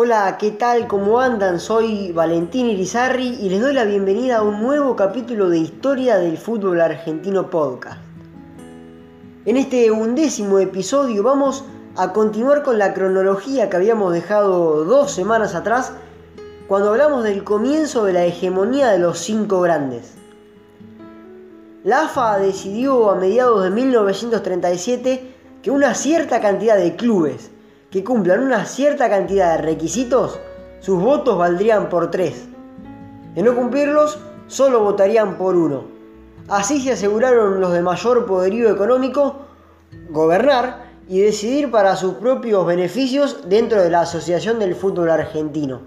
Hola, ¿qué tal? ¿Cómo andan? Soy Valentín Irizarri y les doy la bienvenida a un nuevo capítulo de Historia del Fútbol Argentino Podcast. En este undécimo episodio vamos a continuar con la cronología que habíamos dejado dos semanas atrás cuando hablamos del comienzo de la hegemonía de los cinco grandes. La AFA decidió a mediados de 1937 que una cierta cantidad de clubes que cumplan una cierta cantidad de requisitos, sus votos valdrían por tres. De no cumplirlos, solo votarían por uno. Así se aseguraron los de mayor poderío económico gobernar y decidir para sus propios beneficios dentro de la Asociación del Fútbol Argentino.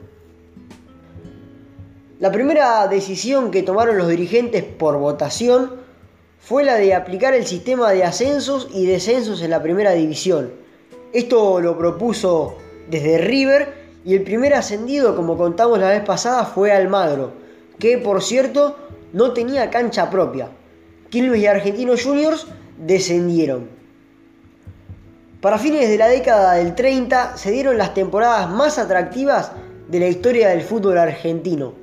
La primera decisión que tomaron los dirigentes por votación fue la de aplicar el sistema de ascensos y descensos en la primera división esto lo propuso desde River y el primer ascendido, como contamos la vez pasada, fue Almagro, que por cierto no tenía cancha propia. Quilmes y Argentinos Juniors descendieron. Para fines de la década del 30 se dieron las temporadas más atractivas de la historia del fútbol argentino.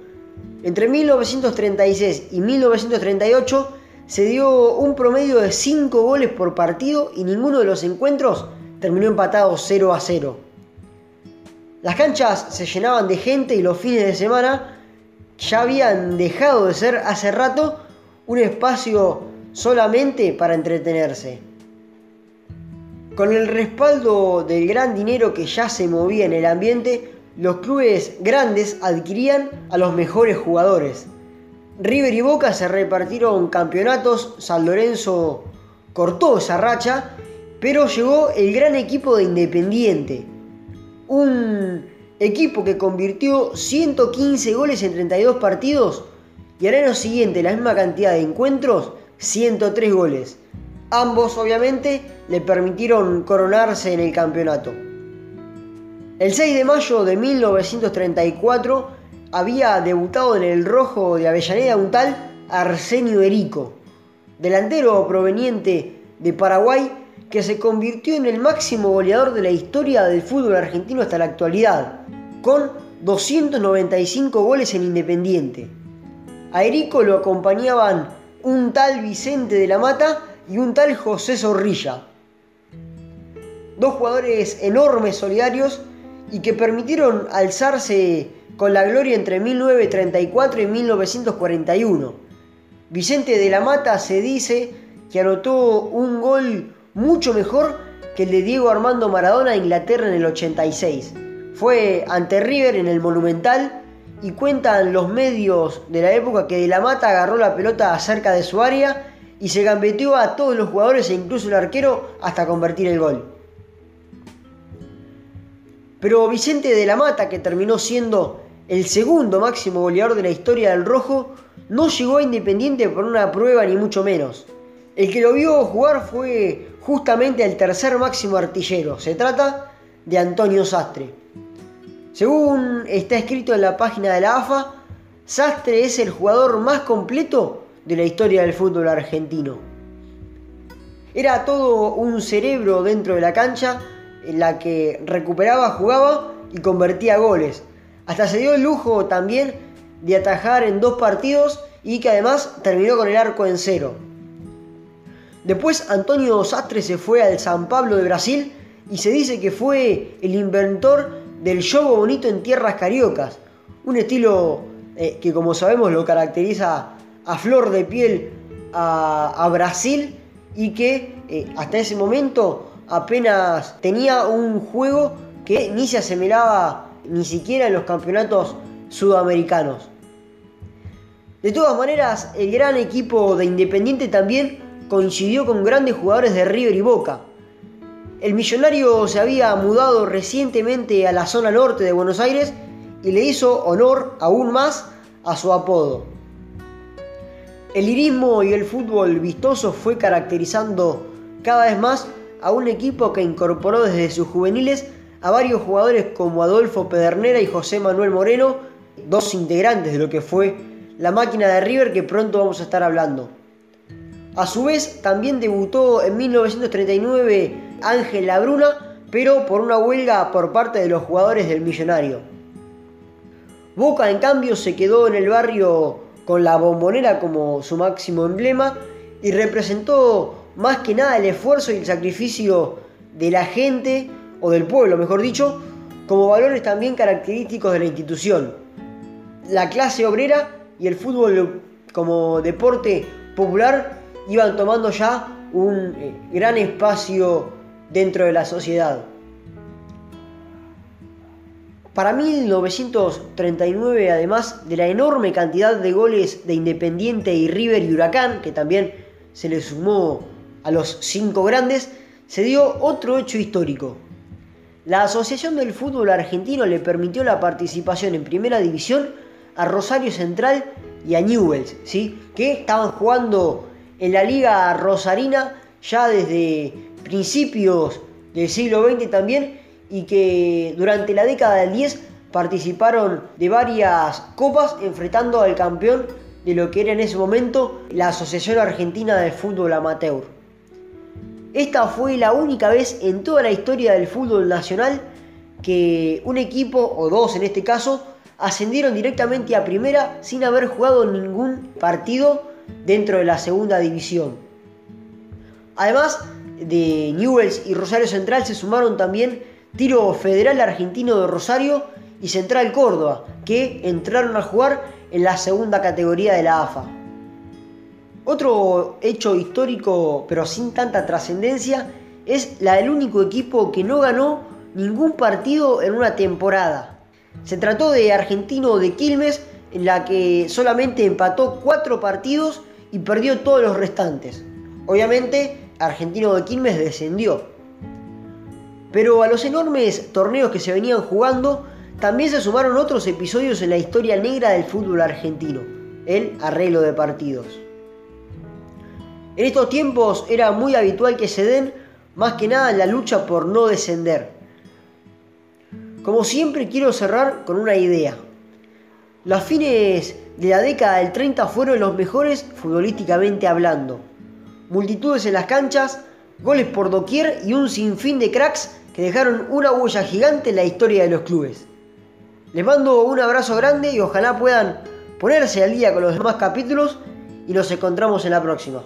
Entre 1936 y 1938 se dio un promedio de 5 goles por partido y ninguno de los encuentros terminó empatado 0 a 0. Las canchas se llenaban de gente y los fines de semana ya habían dejado de ser hace rato un espacio solamente para entretenerse. Con el respaldo del gran dinero que ya se movía en el ambiente, los clubes grandes adquirían a los mejores jugadores. River y Boca se repartieron campeonatos, San Lorenzo cortó esa racha pero llegó el gran equipo de Independiente. Un equipo que convirtió 115 goles en 32 partidos y al año siguiente la misma cantidad de encuentros, 103 goles. Ambos obviamente le permitieron coronarse en el campeonato. El 6 de mayo de 1934 había debutado en el rojo de Avellaneda un tal Arsenio Erico, delantero proveniente de Paraguay que se convirtió en el máximo goleador de la historia del fútbol argentino hasta la actualidad, con 295 goles en Independiente. A Erico lo acompañaban un tal Vicente de la Mata y un tal José Zorrilla. Dos jugadores enormes, solidarios y que permitieron alzarse con la gloria entre 1934 y 1941. Vicente de la Mata se dice que anotó un gol mucho mejor que el de Diego Armando Maradona a Inglaterra en el 86. Fue ante River en el Monumental y cuentan los medios de la época que De la Mata agarró la pelota cerca de su área y se gambeteó a todos los jugadores e incluso el arquero hasta convertir el gol. Pero Vicente de la Mata, que terminó siendo el segundo máximo goleador de la historia del Rojo, no llegó a Independiente por una prueba ni mucho menos. El que lo vio jugar fue justamente el tercer máximo artillero. Se trata de Antonio Sastre. Según está escrito en la página de la AFA, Sastre es el jugador más completo de la historia del fútbol argentino. Era todo un cerebro dentro de la cancha en la que recuperaba, jugaba y convertía goles. Hasta se dio el lujo también de atajar en dos partidos y que además terminó con el arco en cero. Después Antonio Sastre se fue al San Pablo de Brasil y se dice que fue el inventor del yogo bonito en tierras cariocas, un estilo eh, que como sabemos lo caracteriza a flor de piel a, Brasil y que eh, hasta ese momento apenas tenía un juego que ni se asemejaba ni siquiera en los campeonatos sudamericanos. De todas maneras, el gran equipo de Independiente también coincidió con grandes jugadores de River y Boca. El millonario se había mudado recientemente a la zona norte de Buenos Aires y le hizo honor aún más a su apodo. El lirismo y el fútbol vistoso fue caracterizando cada vez más a un equipo que incorporó desde sus juveniles a varios jugadores como Adolfo Pedernera y José Manuel Moreno, dos integrantes de lo que fue la máquina de River que pronto vamos a estar hablando. A su vez, también debutó en 1939 Ángel Labruna, pero por una huelga por parte de los jugadores del millonario. Boca en cambio se quedó en el barrio con la bombonera como su máximo emblema y representó más que nada el esfuerzo y el sacrificio de la gente, o del pueblo mejor dicho, como valores también característicos de la institución. La clase obrera y el fútbol como deporte popular iban tomando ya un eh, gran espacio dentro de la sociedad. Para 1939, además de la enorme cantidad de goles de Independiente y River y Huracán, que también se le sumó a los cinco grandes, se dio otro hecho histórico. La Asociación del Fútbol Argentino le permitió la participación en Primera División a Rosario Central y a Newells, ¿sí? que estaban jugando en la Liga Rosarina ya desde principios del siglo XX también y que durante la década del 10 participaron de varias copas enfrentando al campeón de lo que era en ese momento la Asociación Argentina de Fútbol Amateur. Esta fue la única vez en toda la historia del fútbol nacional que un equipo, o dos en este caso, ascendieron directamente a primera sin haber jugado ningún partido dentro de la segunda división. Además de Newells y Rosario Central se sumaron también Tiro Federal Argentino de Rosario y Central Córdoba, que entraron a jugar en la segunda categoría de la AFA. Otro hecho histórico, pero sin tanta trascendencia, es la del único equipo que no ganó ningún partido en una temporada. Se trató de Argentino de Quilmes, en la que solamente empató cuatro partidos y perdió todos los restantes. Obviamente, Argentino de Quilmes descendió. Pero a los enormes torneos que se venían jugando, también se sumaron otros episodios en la historia negra del fútbol argentino, el arreglo de partidos. En estos tiempos era muy habitual que se den más que nada la lucha por no descender. Como siempre quiero cerrar con una idea. Los fines de la década del 30 fueron los mejores futbolísticamente hablando. Multitudes en las canchas, goles por doquier y un sinfín de cracks que dejaron una huella gigante en la historia de los clubes. Les mando un abrazo grande y ojalá puedan ponerse al día con los demás capítulos y nos encontramos en la próxima.